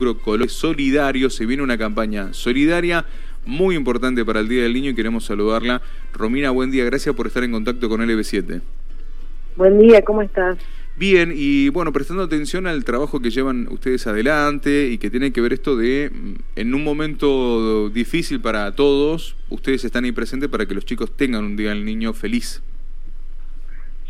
Colores Solidarios. Se viene una campaña solidaria muy importante para el Día del Niño y queremos saludarla. Romina, buen día. Gracias por estar en contacto con LB7. Buen día, ¿cómo estás? Bien, y bueno, prestando atención al trabajo que llevan ustedes adelante y que tiene que ver esto de, mm, en un momento difícil para todos, ustedes están ahí presentes para que los chicos tengan un Día del Niño feliz.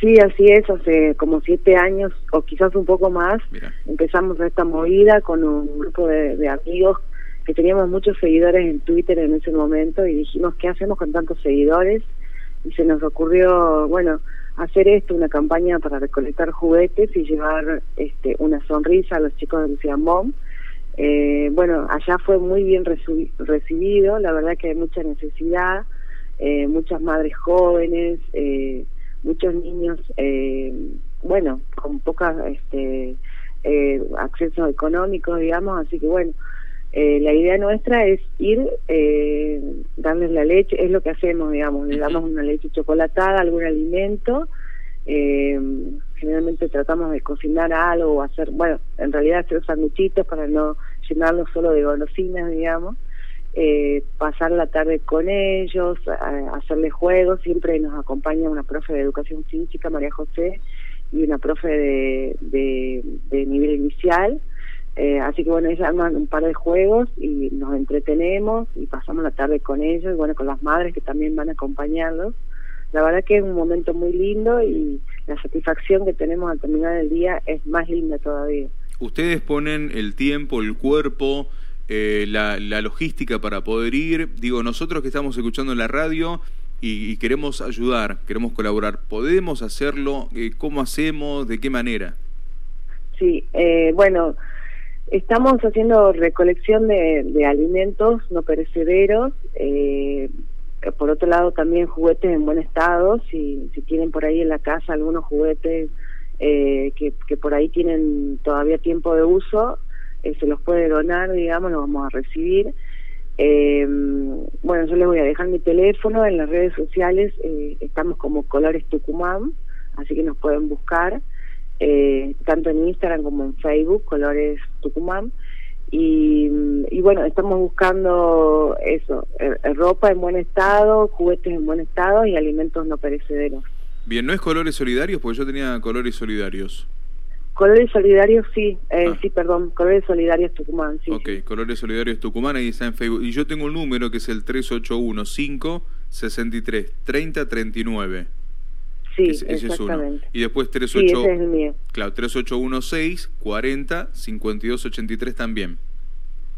Sí, así es, hace como siete años o quizás un poco más empezamos esta movida con un grupo de, amigos que teníamos muchos seguidores en Twitter en ese momento y dijimos, ¿qué hacemos con tantos seguidores? Y se nos ocurrió, bueno, hacer esto, una campaña para recolectar juguetes y llevar este, una sonrisa a los chicos del Ciamón. Eh, bueno, allá fue muy bien recibido, la verdad que hay mucha necesidad, eh, muchas madres jóvenes, eh, muchos niños, eh, bueno, con pocas este, eh, accesos económicos, digamos, así que bueno, eh, la idea nuestra es ir, eh, darles la leche, es lo que hacemos, digamos, le damos una leche chocolatada, algún alimento, eh, generalmente tratamos de cocinar algo o hacer, bueno, en realidad hacer sanguchitos para no llenarlos solo de golosinas, digamos, eh, pasar la tarde con ellos, hacerles juegos, siempre nos acompaña una profe de educación física, María José, y una profe de, de, nivel inicial. Eh, así que bueno, ellos arman un par de juegos y nos entretenemos y pasamos la tarde con ellos, y bueno, con las madres que también van a acompañarlos. La verdad que es un momento muy lindo y la satisfacción que tenemos al terminar el día es más linda todavía. Ustedes ponen el tiempo, el cuerpo, eh, la, logística para poder ir. Digo, nosotros que estamos escuchando en la radio y, queremos ayudar, queremos colaborar, ¿podemos hacerlo? Eh, ¿Cómo hacemos? ¿De qué manera? Sí, eh, bueno, estamos haciendo recolección de, alimentos no perecederos. por otro lado, también juguetes en buen estado. Si, si tienen por ahí en la casa algunos juguetes que, que por ahí tienen todavía tiempo de uso, eh, se los puede donar, digamos, lo vamos a recibir. Eh, bueno, yo les voy a dejar mi teléfono en las redes sociales, eh, estamos como Colores Tucumán, así que nos pueden buscar, eh, tanto en Instagram como en Facebook, Colores Tucumán. Y, y bueno, estamos buscando eso, ropa en buen estado, juguetes en buen estado y alimentos no perecederos. Bien, ¿no es Colores Solidarios? Porque yo tenía Colores Solidarios. Colores Solidarios, sí, eh, ah. sí, perdón, Colores Solidarios Tucumán, sí. Ok, Colores Solidarios Tucumán, ahí está en Facebook. Y yo tengo un número que es el 3815 63 30 39. Sí, ese, es uno. Y después 38, sí, ese es el mío. Claro, 3816 40 52 83 también.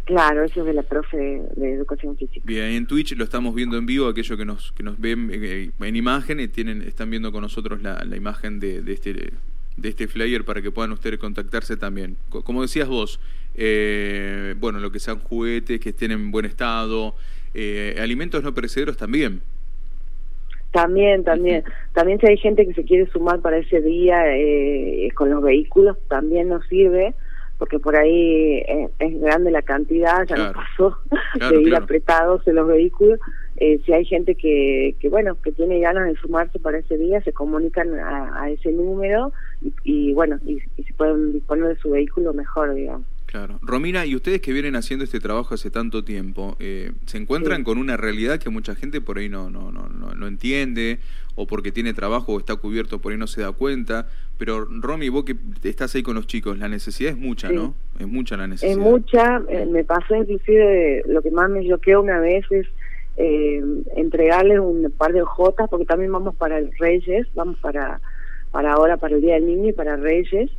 Claro, eso es de la profe de, Educación Física. Bien, en Twitch lo estamos viendo en vivo, aquellos que nos que nos ven eh, en imagen y tienen están viendo con nosotros la, la imagen de, de este de este flyer para que puedan ustedes contactarse también. Como decías vos, eh, bueno, lo que sean juguetes, que estén en buen estado, eh, alimentos no perecederos también. También, también. También si hay gente que se quiere sumar para ese día eh, con los vehículos, también nos sirve, porque por ahí es, grande la cantidad, ya nos pasó de ir apretados en los vehículos. Eh, si hay gente que, que, bueno, que tiene ganas de sumarse para ese día, se comunican a, ese número y, bueno, y, y, se pueden disponer de su vehículo mejor, digamos. Claro. Romina, y ustedes que vienen haciendo este trabajo hace tanto tiempo, eh, ¿se encuentran con una realidad que mucha gente por ahí no, no, no, no, entiende, o porque tiene trabajo o está cubierto por ahí no se da cuenta? Pero Romy, vos que estás ahí con los chicos, la necesidad es mucha, ¿no? Es mucha la necesidad. Es mucha, eh, me pasó inclusive, lo que más me choqueó una vez es eh, entregarles un par de hojotas, porque también vamos para el Reyes, vamos para para ahora, para el Día del Niño y para Reyes.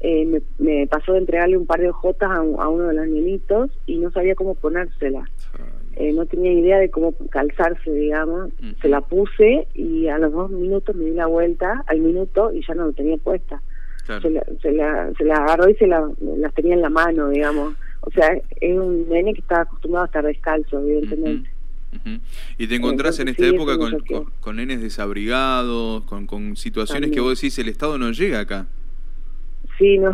Eh, me, pasó de entregarle un par de hojotas a, uno de los niñitos y no sabía cómo ponérsela. Eh, no tenía idea de cómo calzarse, digamos. Se la puse y a los dos minutos me di la vuelta, al minuto, y ya no lo tenía puesta. Se, la, se, la, se la agarró y se la, las tenía en la mano, digamos. O sea, es un nene que estaba acostumbrado a estar descalzo, evidentemente. Y te encontrás en esta época con, con, nenes desabrigados, con, con situaciones que vos decís, el Estado no llega acá. Sí, no,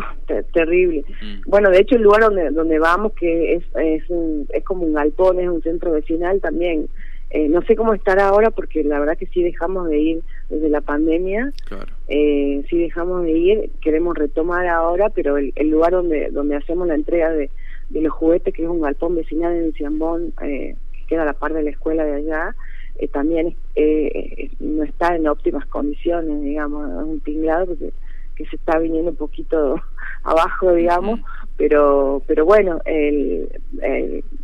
terrible. Mm. Bueno, de hecho el lugar donde, donde vamos, que es, es, un, es como un galpón, es un centro vecinal también. Eh, no sé cómo estará ahora porque la verdad que sí dejamos de ir desde la pandemia. Claro. Eh, sí dejamos de ir, queremos retomar ahora, pero el, el lugar donde, donde hacemos la entrega de, de los juguetes, que es un galpón vecinal en Ciambón, eh, queda a la par de la escuela de allá, eh, también eh, no está en óptimas condiciones, digamos, es un tinglado porque que se está viniendo un poquito abajo, digamos, pero pero bueno, el,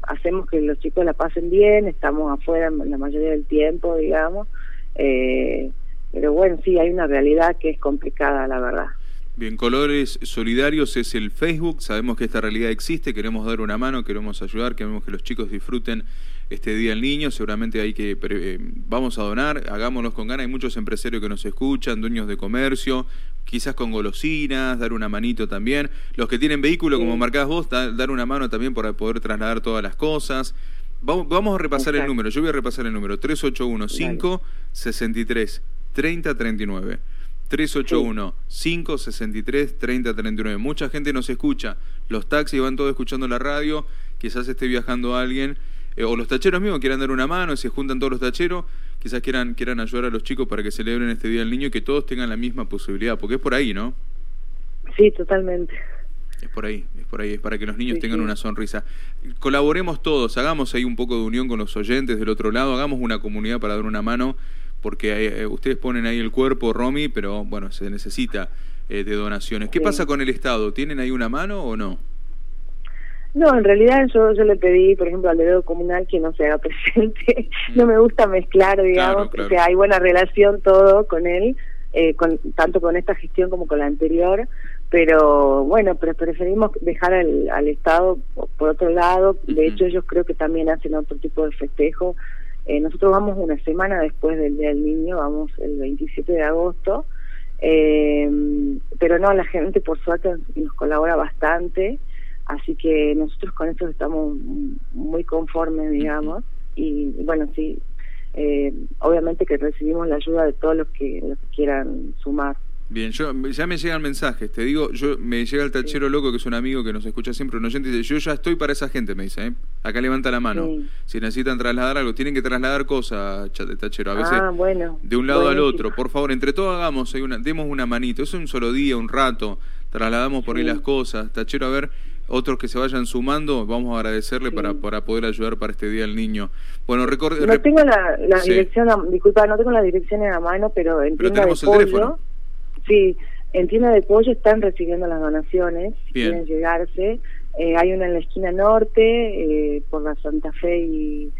hacemos que los chicos la pasen bien, estamos afuera la mayoría del tiempo, digamos, eh, pero bueno, sí, hay una realidad que es complicada, la verdad. Bien, Colores Solidarios es el Facebook, sabemos que esta realidad existe, queremos dar una mano, queremos ayudar, queremos que los chicos disfruten este Día del Niño, seguramente hay que, eh, vamos a donar, hagámonos con ganas, hay muchos empresarios que nos escuchan, dueños de comercio, quizás con golosinas, dar una manito también, los que tienen vehículo, como marcás vos, dar una mano también para poder trasladar todas las cosas. Vamos, a repasar el número, yo voy a repasar el número, 3815 63 3039. 381 563 3039. Mucha gente nos escucha. Los taxis van todos escuchando la radio. Quizás esté viajando alguien. Eh, o los tacheros mismos quieran dar una mano. Se juntan todos los tacheros. Quizás quieran, quieran ayudar a los chicos para que celebren este Día del Niño y que todos tengan la misma posibilidad. Porque es por ahí, ¿no? Sí, totalmente. Es por ahí, es por ahí, es para que los niños tengan una sonrisa. Colaboremos todos, hagamos ahí un poco de unión con los oyentes del otro lado, hagamos una comunidad para dar una mano porque eh, ustedes ponen ahí el cuerpo, Romy, pero bueno, se necesita eh, de donaciones. ¿Qué pasa con el Estado? ¿Tienen ahí una mano o no? No, en realidad yo, yo le pedí, por ejemplo, al dedo comunal que no se haga presente. Mm. no me gusta mezclar, digamos, que hay buena relación todo con él, eh, con, tanto con esta gestión como con la anterior, pero bueno, pero preferimos dejar al, al Estado por otro lado. De hecho, ellos creo que también hacen otro tipo de festejo eh, nosotros vamos una semana después del Día del Niño, vamos el 27 de agosto, eh, pero no, la gente por suerte nos colabora bastante, así que nosotros con eso estamos muy conformes, digamos, y bueno, sí, eh, obviamente que recibimos la ayuda de todos los que, los que quieran sumar. Bien, yo ya me llegan mensajes, te digo, yo me llega el tachero loco que es un amigo que nos escucha siempre, un oyente y dice, yo ya estoy para esa gente, me dice, ¿eh? Acá levanta la mano. Si necesitan trasladar algo, tienen que trasladar cosas, tachero, a veces ah, bueno, de un lado al otro. Por favor, entre todos hagamos, hay una, demos una manito, es un solo día, un rato, trasladamos por ahí las cosas. Tachero, a ver, otros que se vayan sumando, vamos a agradecerle para, para poder ayudar para este Día del Niño. Bueno, recorde, No tengo la, dirección, disculpa, no tengo la dirección en la mano, pero en pero tenemos el teléfono. Sí, en tienda de pollo están recibiendo las donaciones, quieren llegarse. Eh, hay una en la esquina norte, eh, por la Santa Fe y,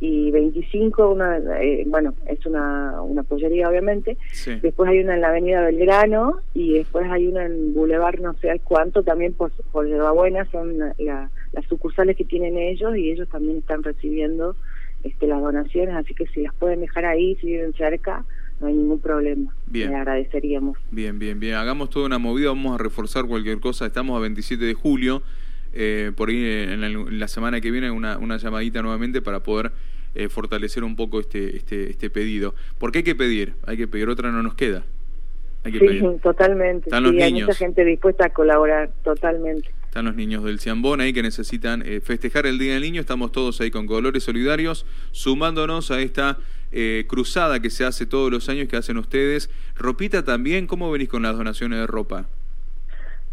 y 25, una, eh, bueno, es una, una pollería obviamente. Después hay una en la avenida Belgrano y después hay una en Boulevard no sé cuánto, también por, por Buena, son las sucursales que tienen ellos y ellos también están recibiendo este, las donaciones, así que si las pueden dejar ahí, si viven cerca, no hay ningún problema. Bien. Le agradeceríamos. Bien, bien, bien. Hagamos toda una movida, vamos a reforzar cualquier cosa. Estamos a 27 de julio, eh, por ahí en la, semana que viene una, una llamadita nuevamente para poder eh, fortalecer un poco este, este, este pedido. Porque hay que pedir, hay que pedir, otra no nos queda. Hay que sí, totalmente. Están los niños. Hay mucha gente dispuesta a colaborar, totalmente. Están los niños del Ciambón ahí que necesitan eh, festejar el Día del Niño. Estamos todos ahí con colores solidarios, sumándonos a esta eh, cruzada que se hace todos los años que hacen ustedes. Ropita también, ¿cómo venís con las donaciones de ropa?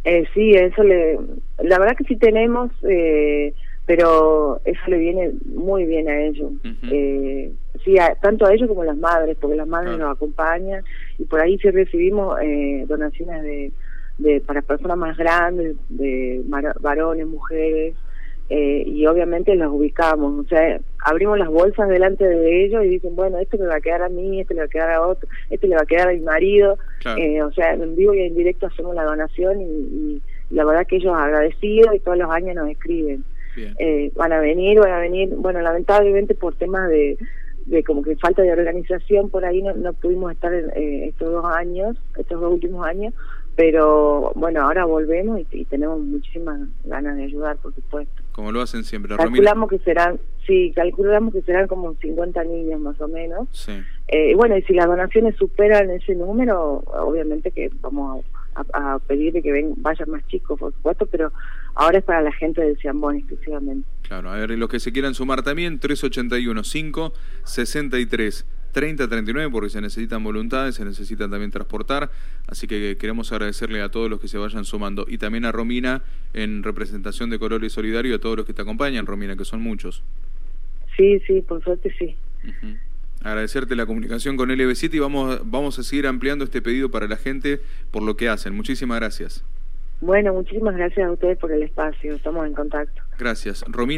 Eh, sí, eso le, la verdad que sí tenemos, eh, pero eso le viene muy bien a ellos. eh, sí, tanto a ellos como a las madres, porque las madres nos acompañan y por ahí sí recibimos eh, donaciones de, de para personas más grandes, de varones, mujeres, eh, y obviamente los ubicamos, o sea, abrimos las bolsas delante de ellos y dicen, bueno, esto me va a quedar a mí, este le va a quedar a otro, este le va a quedar a mi marido, eh, o sea, en vivo y en directo hacemos la donación y, la verdad que ellos agradecidos y todos los años nos escriben. Eh, van a venir, van a venir, bueno, lamentablemente por temas de, de como que falta de organización por ahí no, no pudimos estar eh, estos dos años, estos dos últimos años, pero bueno, ahora volvemos y, tenemos muchísimas ganas de ayudar, por supuesto. Como lo hacen siempre. Calculamos que serán, sí, calculamos que serán como 50 niños más o menos. Sí. Eh, bueno, y si las donaciones superan ese número, obviamente que vamos a, pedir que ven, vayan más chicos, por supuesto, pero ahora es para la gente del Ciambón exclusivamente. Claro, a ver, los que se quieran sumar también, 381 5 63 30, 39, porque se necesitan voluntades, se necesitan también transportar, así que queremos agradecerle a todos los que se vayan sumando y también a Romina en representación de Colores Solidario y a todos los que te acompañan, Romina, que son muchos. Sí, sí, por suerte sí. Agradecerte la comunicación con LB7 y vamos, vamos a seguir ampliando este pedido para la gente por lo que hacen. Muchísimas gracias. Bueno, muchísimas gracias a ustedes por el espacio. Estamos en contacto. Gracias. Romina.